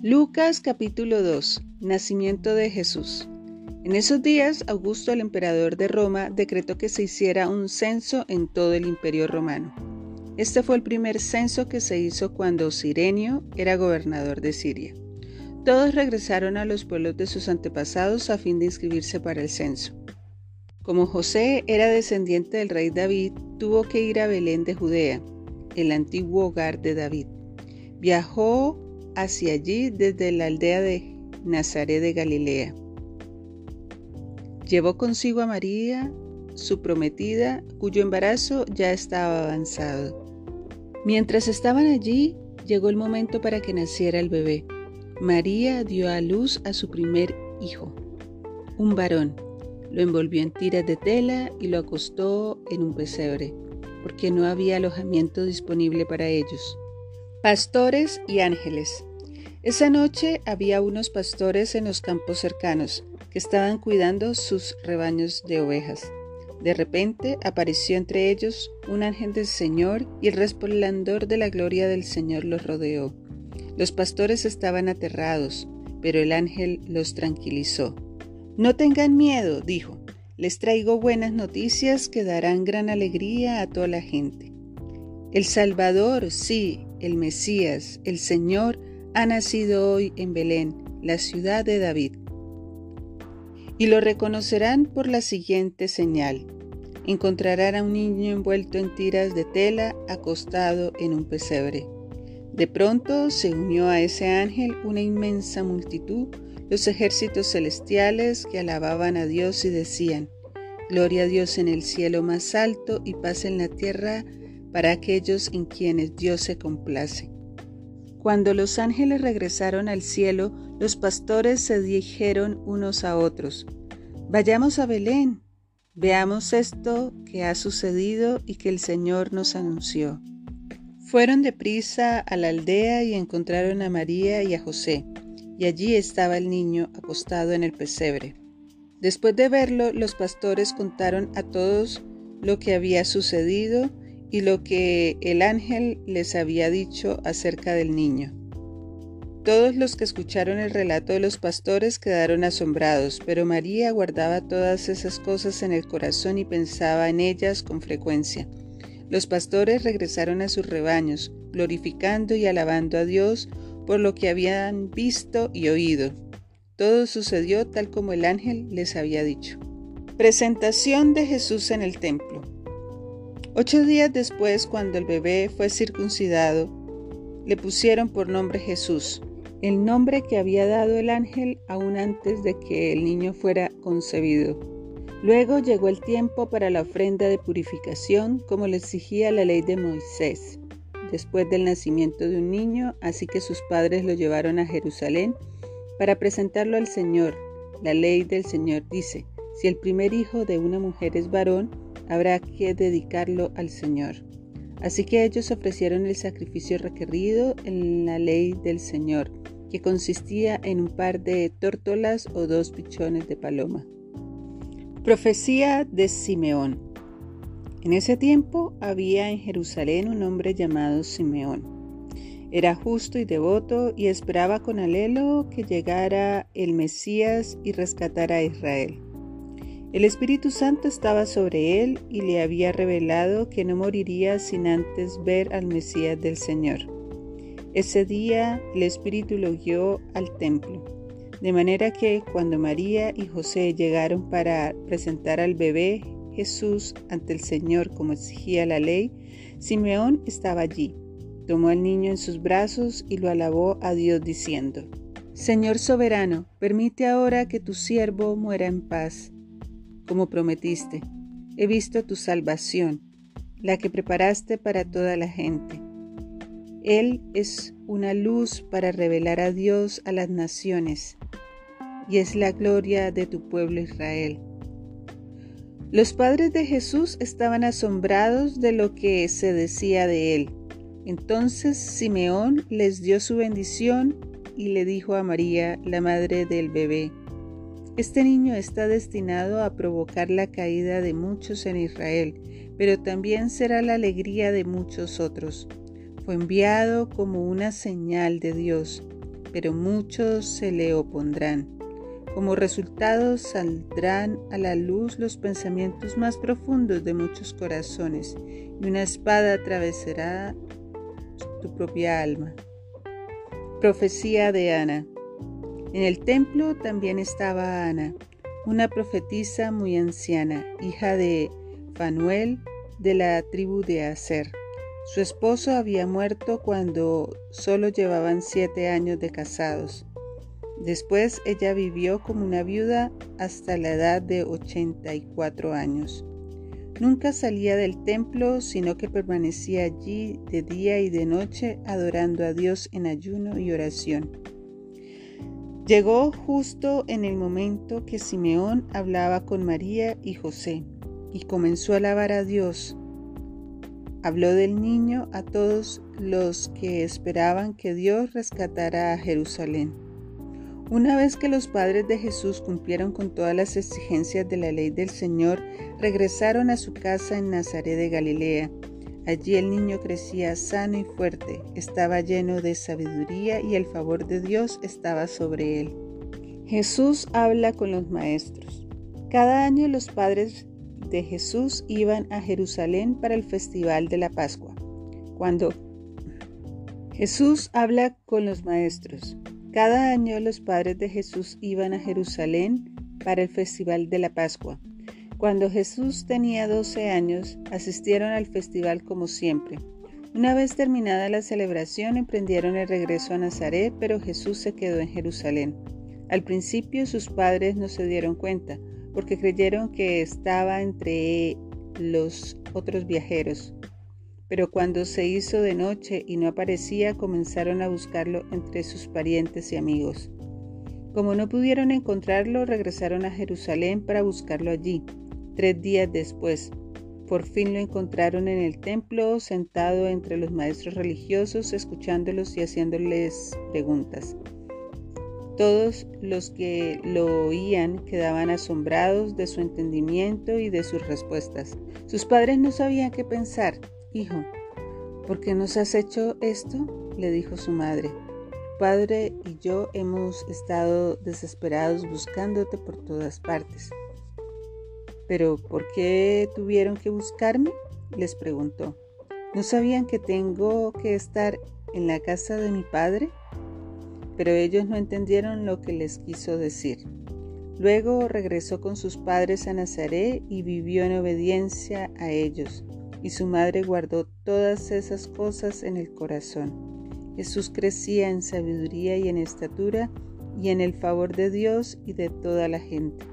Lucas capítulo 2 Nacimiento de Jesús En esos días, Augusto, el emperador de Roma, decretó que se hiciera un censo en todo el imperio romano. Este fue el primer censo que se hizo cuando Sirenio era gobernador de Siria. Todos regresaron a los pueblos de sus antepasados a fin de inscribirse para el censo. Como José era descendiente del rey David, tuvo que ir a Belén de Judea, el antiguo hogar de David. Viajó hacia allí desde la aldea de Nazaret de Galilea. Llevó consigo a María, su prometida, cuyo embarazo ya estaba avanzado. Mientras estaban allí, llegó el momento para que naciera el bebé. María dio a luz a su primer hijo, un varón. Lo envolvió en tiras de tela y lo acostó en un pesebre, porque no había alojamiento disponible para ellos. Pastores y ángeles. Esa noche había unos pastores en los campos cercanos que estaban cuidando sus rebaños de ovejas. De repente apareció entre ellos un ángel del Señor y el resplandor de la gloria del Señor los rodeó. Los pastores estaban aterrados, pero el ángel los tranquilizó. No tengan miedo, dijo, les traigo buenas noticias que darán gran alegría a toda la gente. El Salvador, sí, el Mesías, el Señor, ha nacido hoy en Belén, la ciudad de David. Y lo reconocerán por la siguiente señal. Encontrarán a un niño envuelto en tiras de tela, acostado en un pesebre. De pronto se unió a ese ángel una inmensa multitud, los ejércitos celestiales que alababan a Dios y decían, Gloria a Dios en el cielo más alto y paz en la tierra para aquellos en quienes Dios se complace. Cuando los ángeles regresaron al cielo, los pastores se dijeron unos a otros, Vayamos a Belén, veamos esto que ha sucedido y que el Señor nos anunció. Fueron deprisa a la aldea y encontraron a María y a José, y allí estaba el niño acostado en el pesebre. Después de verlo, los pastores contaron a todos lo que había sucedido y lo que el ángel les había dicho acerca del niño. Todos los que escucharon el relato de los pastores quedaron asombrados, pero María guardaba todas esas cosas en el corazón y pensaba en ellas con frecuencia. Los pastores regresaron a sus rebaños, glorificando y alabando a Dios por lo que habían visto y oído. Todo sucedió tal como el ángel les había dicho. Presentación de Jesús en el templo. Ocho días después, cuando el bebé fue circuncidado, le pusieron por nombre Jesús, el nombre que había dado el ángel aún antes de que el niño fuera concebido. Luego llegó el tiempo para la ofrenda de purificación, como le exigía la ley de Moisés, después del nacimiento de un niño, así que sus padres lo llevaron a Jerusalén para presentarlo al Señor. La ley del Señor dice, si el primer hijo de una mujer es varón, habrá que dedicarlo al Señor. Así que ellos ofrecieron el sacrificio requerido en la ley del Señor, que consistía en un par de tórtolas o dos pichones de paloma. Profecía de Simeón. En ese tiempo había en Jerusalén un hombre llamado Simeón. Era justo y devoto y esperaba con alelo que llegara el Mesías y rescatara a Israel. El Espíritu Santo estaba sobre él y le había revelado que no moriría sin antes ver al Mesías del Señor. Ese día el Espíritu lo guió al templo, de manera que cuando María y José llegaron para presentar al bebé Jesús ante el Señor como exigía la ley, Simeón estaba allí. Tomó al niño en sus brazos y lo alabó a Dios diciendo, Señor soberano, permite ahora que tu siervo muera en paz como prometiste. He visto tu salvación, la que preparaste para toda la gente. Él es una luz para revelar a Dios a las naciones, y es la gloria de tu pueblo Israel. Los padres de Jesús estaban asombrados de lo que se decía de él. Entonces Simeón les dio su bendición y le dijo a María, la madre del bebé, este niño está destinado a provocar la caída de muchos en Israel, pero también será la alegría de muchos otros. Fue enviado como una señal de Dios. pero muchos se le opondrán. Como resultado saldrán a la luz los pensamientos más profundos de muchos corazones y una espada atravesará tu propia alma. Profecía de Ana. En el templo también estaba Ana, una profetisa muy anciana, hija de Fanuel de la tribu de Aser. Su esposo había muerto cuando solo llevaban siete años de casados. Después ella vivió como una viuda hasta la edad de 84 años. Nunca salía del templo, sino que permanecía allí de día y de noche adorando a Dios en ayuno y oración. Llegó justo en el momento que Simeón hablaba con María y José y comenzó a alabar a Dios. Habló del niño a todos los que esperaban que Dios rescatara a Jerusalén. Una vez que los padres de Jesús cumplieron con todas las exigencias de la ley del Señor, regresaron a su casa en Nazaret de Galilea Allí el niño crecía sano y fuerte, estaba lleno de sabiduría y el favor de Dios estaba sobre él. Jesús habla con los maestros. Cada año los padres de Jesús iban a Jerusalén para el festival de la Pascua. Cuando Jesús habla con los maestros. Cada año los padres de Jesús iban a Jerusalén para el festival de la Pascua. Cuando Jesús tenía 12 años, asistieron al festival como siempre. Una vez terminada la celebración, emprendieron el regreso a Nazaret, pero Jesús se quedó en Jerusalén. Al principio sus padres no se dieron cuenta, porque creyeron que estaba entre los otros viajeros. Pero cuando se hizo de noche y no aparecía, comenzaron a buscarlo entre sus parientes y amigos. Como no pudieron encontrarlo, regresaron a Jerusalén para buscarlo allí. Tres días después, por fin lo encontraron en el templo, sentado entre los maestros religiosos, escuchándolos y haciéndoles preguntas. Todos los que lo oían quedaban asombrados de su entendimiento y de sus respuestas. Sus padres no sabían qué pensar. Hijo, ¿por qué nos has hecho esto? le dijo su madre. Padre y yo hemos estado desesperados buscándote por todas partes. ¿Pero por qué tuvieron que buscarme? les preguntó. ¿No sabían que tengo que estar en la casa de mi padre? Pero ellos no entendieron lo que les quiso decir. Luego regresó con sus padres a Nazaret y vivió en obediencia a ellos, y su madre guardó todas esas cosas en el corazón. Jesús crecía en sabiduría y en estatura y en el favor de Dios y de toda la gente.